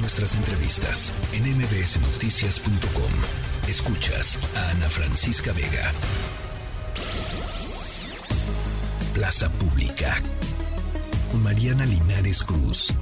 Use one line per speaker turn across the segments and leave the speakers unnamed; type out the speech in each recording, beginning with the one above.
Nuestras entrevistas en mbsnoticias.com. Escuchas a Ana Francisca Vega. Plaza Pública. Mariana Linares Cruz.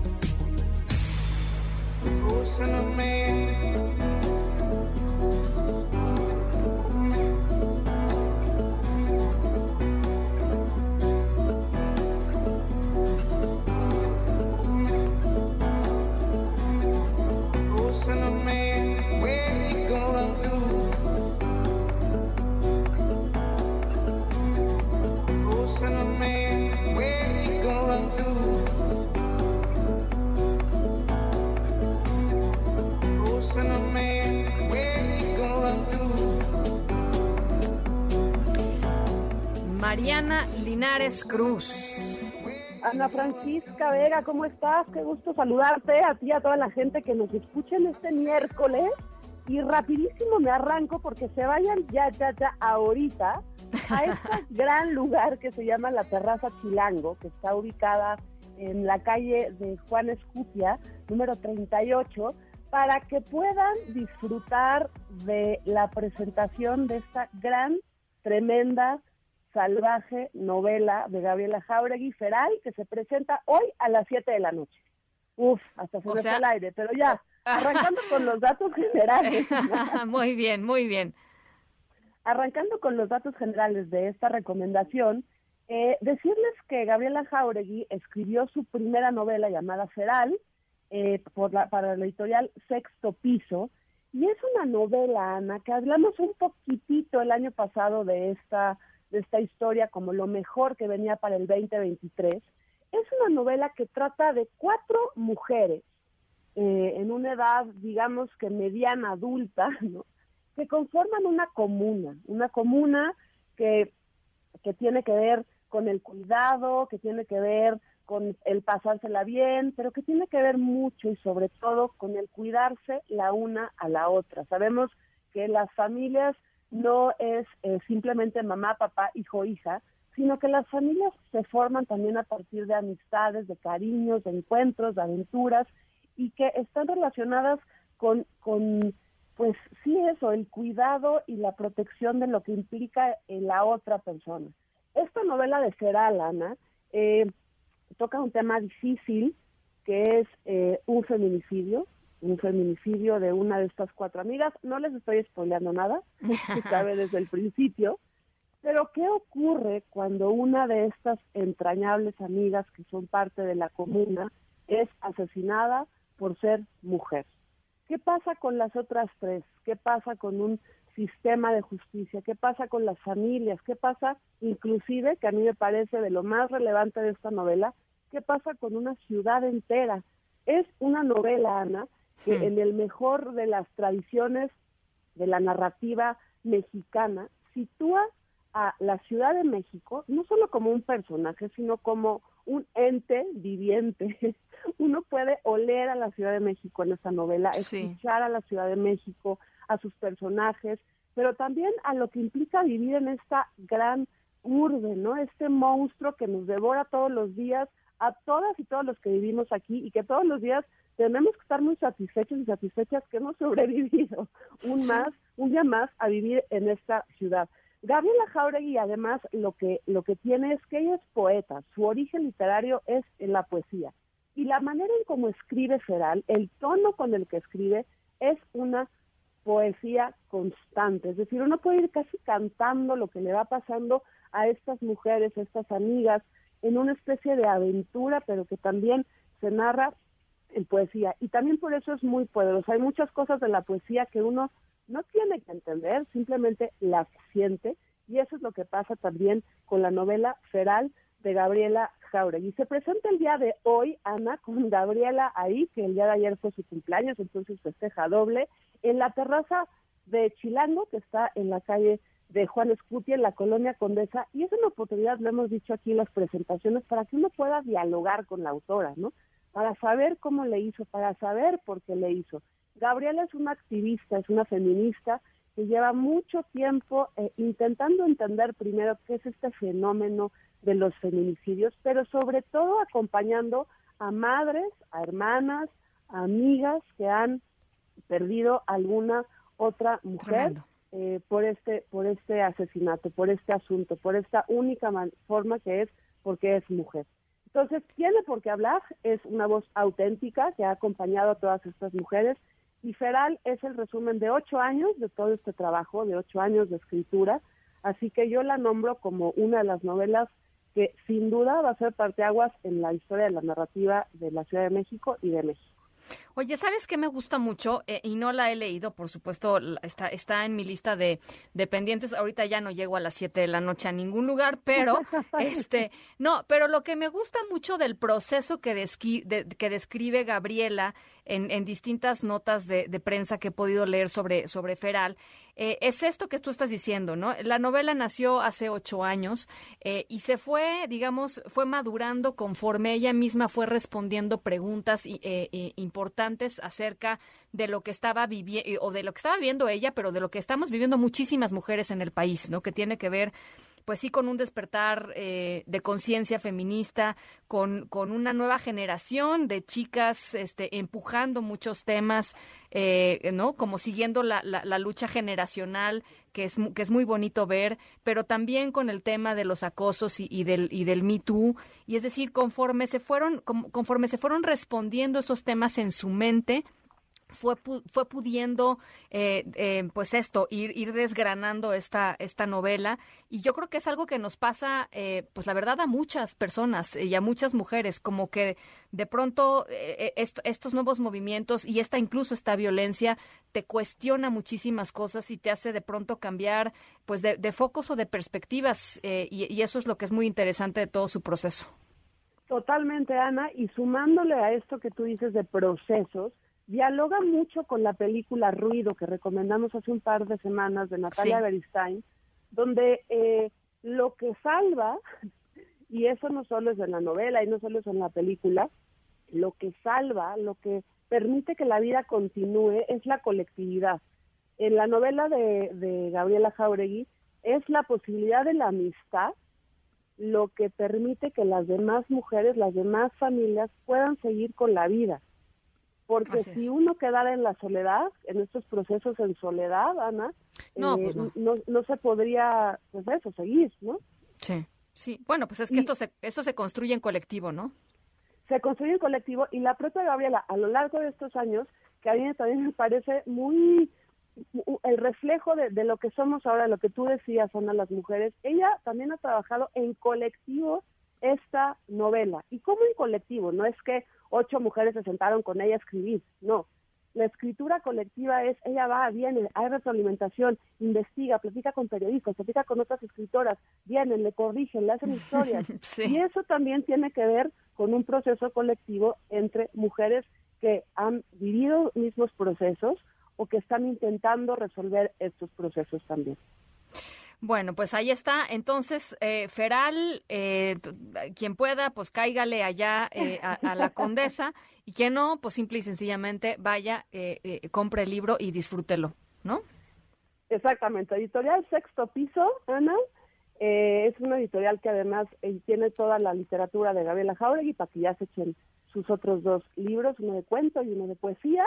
Mariana Linares Cruz.
Ana Francisca Vega, ¿cómo estás? Qué gusto saludarte a ti y a toda la gente que nos escuchen este miércoles. Y rapidísimo me arranco porque se vayan ya, ya, ya ahorita a este gran lugar que se llama la Terraza Chilango, que está ubicada en la calle de Juan Escutia, número 38, para que puedan disfrutar de la presentación de esta gran, tremenda, salvaje novela de Gabriela Jauregui Feral, que se presenta hoy a las 7 de la noche. Uf, hasta se me fue el aire, pero ya, arrancando con los datos generales.
muy bien, muy bien.
Arrancando con los datos generales de esta recomendación, eh, decirles que Gabriela Jauregui escribió su primera novela llamada Feral eh, por la, para la editorial Sexto Piso, y es una novela, Ana, que hablamos un poquitito el año pasado de esta de esta historia como lo mejor que venía para el 2023, es una novela que trata de cuatro mujeres eh, en una edad, digamos que mediana adulta, ¿no? que conforman una comuna, una comuna que, que tiene que ver con el cuidado, que tiene que ver con el pasársela bien, pero que tiene que ver mucho y sobre todo con el cuidarse la una a la otra. Sabemos que las familias no es eh, simplemente mamá, papá, hijo, hija, sino que las familias se forman también a partir de amistades, de cariños, de encuentros, de aventuras, y que están relacionadas con, con pues sí eso, el cuidado y la protección de lo que implica en la otra persona. Esta novela de Feral, Ana, eh, toca un tema difícil, que es eh, un feminicidio, un feminicidio de una de estas cuatro amigas. No les estoy spoileando nada, se sabe desde el principio. Pero ¿qué ocurre cuando una de estas entrañables amigas que son parte de la comuna es asesinada por ser mujer? ¿Qué pasa con las otras tres? ¿Qué pasa con un sistema de justicia? ¿Qué pasa con las familias? ¿Qué pasa inclusive, que a mí me parece de lo más relevante de esta novela, qué pasa con una ciudad entera? Es una novela, Ana, que hmm. en el mejor de las tradiciones de la narrativa mexicana sitúa a la Ciudad de México no solo como un personaje, sino como un ente viviente. Uno puede oler a la Ciudad de México en esta novela, escuchar a la Ciudad de México, a sus personajes, pero también a lo que implica vivir en esta gran urbe, ¿no? Este monstruo que nos devora todos los días a todas y todos los que vivimos aquí y que todos los días tenemos que estar muy satisfechos y satisfechas que hemos sobrevivido un más, un día más a vivir en esta ciudad. Gabriela Jauregui además lo que lo que tiene es que ella es poeta, su origen literario es en la poesía y la manera en cómo escribe Feral, el tono con el que escribe es una poesía constante, es decir, uno puede ir casi cantando lo que le va pasando a estas mujeres, a estas amigas, en una especie de aventura, pero que también se narra en poesía. Y también por eso es muy poderoso. Hay muchas cosas de la poesía que uno no tiene que entender, simplemente las siente. Y eso es lo que pasa también con la novela Feral de Gabriela Jauregui. Se presenta el día de hoy, Ana, con Gabriela ahí, que el día de ayer fue su cumpleaños, entonces festeja doble, en la terraza de Chilango, que está en la calle de Juan Escuti, en la colonia Condesa, y es una oportunidad, lo hemos dicho aquí en las presentaciones, para que uno pueda dialogar con la autora, ¿no? para saber cómo le hizo, para saber por qué le hizo. Gabriela es una activista, es una feminista que lleva mucho tiempo eh, intentando entender primero qué es este fenómeno de los feminicidios, pero sobre todo acompañando a madres, a hermanas, amigas que han perdido alguna otra mujer eh, por este por este asesinato, por este asunto, por esta única forma que es porque es mujer. Entonces, tiene por qué hablar, es una voz auténtica que ha acompañado a todas estas mujeres y Feral es el resumen de ocho años de todo este trabajo, de ocho años de escritura, así que yo la nombro como una de las novelas que sin duda va a ser parteaguas en la historia de la narrativa de la Ciudad de México y de México.
Oye, ¿sabes qué me gusta mucho? Eh, y no la he leído, por supuesto, está, está en mi lista de, de pendientes. Ahorita ya no llego a las 7 de la noche a ningún lugar, pero, este, no, pero lo que me gusta mucho del proceso que, que describe Gabriela en, en distintas notas de, de, prensa que he podido leer sobre, sobre Feral, eh, es esto que tú estás diciendo, ¿no? La novela nació hace ocho años eh, y se fue, digamos, fue madurando conforme ella misma fue respondiendo preguntas eh, importantes acerca de lo que estaba viviendo, o de lo que estaba viviendo ella, pero de lo que estamos viviendo muchísimas mujeres en el país, ¿no? Que tiene que ver pues sí, con un despertar eh, de conciencia feminista, con, con, una nueva generación de chicas este, empujando muchos temas, eh, ¿no? Como siguiendo la, la, lucha generacional, que es, que es muy bonito ver, pero también con el tema de los acosos y, y del, y del Me Too. Y es decir, conforme se fueron, conforme se fueron respondiendo esos temas en su mente, fue, fue pudiendo, eh, eh, pues esto, ir, ir desgranando esta, esta novela. Y yo creo que es algo que nos pasa, eh, pues la verdad, a muchas personas y a muchas mujeres, como que de pronto estos nuevos movimientos y esta incluso esta violencia te cuestiona muchísimas cosas y te hace de pronto cambiar, pues de, focos o de perspectivas. Y, y eso es lo que es muy interesante de todo su proceso.
Totalmente, Ana. Y sumándole a esto que tú dices de procesos, dialoga mucho con la película Ruido que recomendamos hace un par de semanas de Natalia Beristain, donde eh, lo que salva, y eso no solo es en la novela y no solo es en la película, lo que salva, lo que permite que la vida continúe es la colectividad. En la novela de, de Gabriela Jauregui es la posibilidad de la amistad lo que permite que las demás mujeres, las demás familias puedan seguir con la vida porque si uno quedara en la soledad, en estos procesos en soledad, Ana, no, eh, pues no. no. se podría, pues eso, seguir, ¿no?
Sí, sí. Bueno, pues es que esto, se, esto se construye en colectivo, ¿no?
Se construye en colectivo y la propia Gabriela, a lo largo de estos años, que a mí también me parece muy el reflejo de, de lo que somos ahora, lo que tú decías, Ana, las mujeres, ella también ha trabajado en colectivo esta novela. ¿Y cómo en colectivo? No es que ocho mujeres se sentaron con ella a escribir, no. La escritura colectiva es, ella va, viene, hay retroalimentación, investiga, platica con periodistas, platica con otras escritoras, vienen, le corrigen, le hacen historias. Y eso también tiene que ver con un proceso colectivo entre mujeres que han vivido mismos procesos o que están intentando resolver estos procesos también.
Bueno, pues ahí está. Entonces, eh, Feral, eh, quien pueda, pues cáigale allá eh, a, la condesa y quien no, pues simple y sencillamente vaya, compre el libro y disfrútelo, ¿no?
Exactamente. Editorial Sexto Piso, Ana. es una editorial que además tiene toda la literatura de Gabriela Jauregui para que ya se echen sus otros dos libros, uno de cuento y uno de poesía.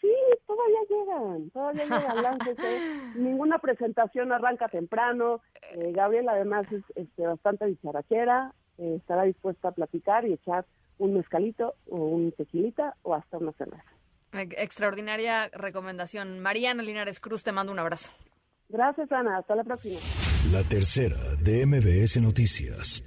Sí, todavía llegan, todavía llegan, láncese. Ninguna presentación arranca temprano. Eh, Gabriel además es este, bastante dicharachera, eh, estará dispuesta a platicar y echar un mezcalito o un tequilita o hasta una cerveza.
Extraordinaria recomendación. Mariana Linares Cruz, te mando un abrazo.
Gracias, Ana. Hasta la próxima.
La tercera de MBS Noticias.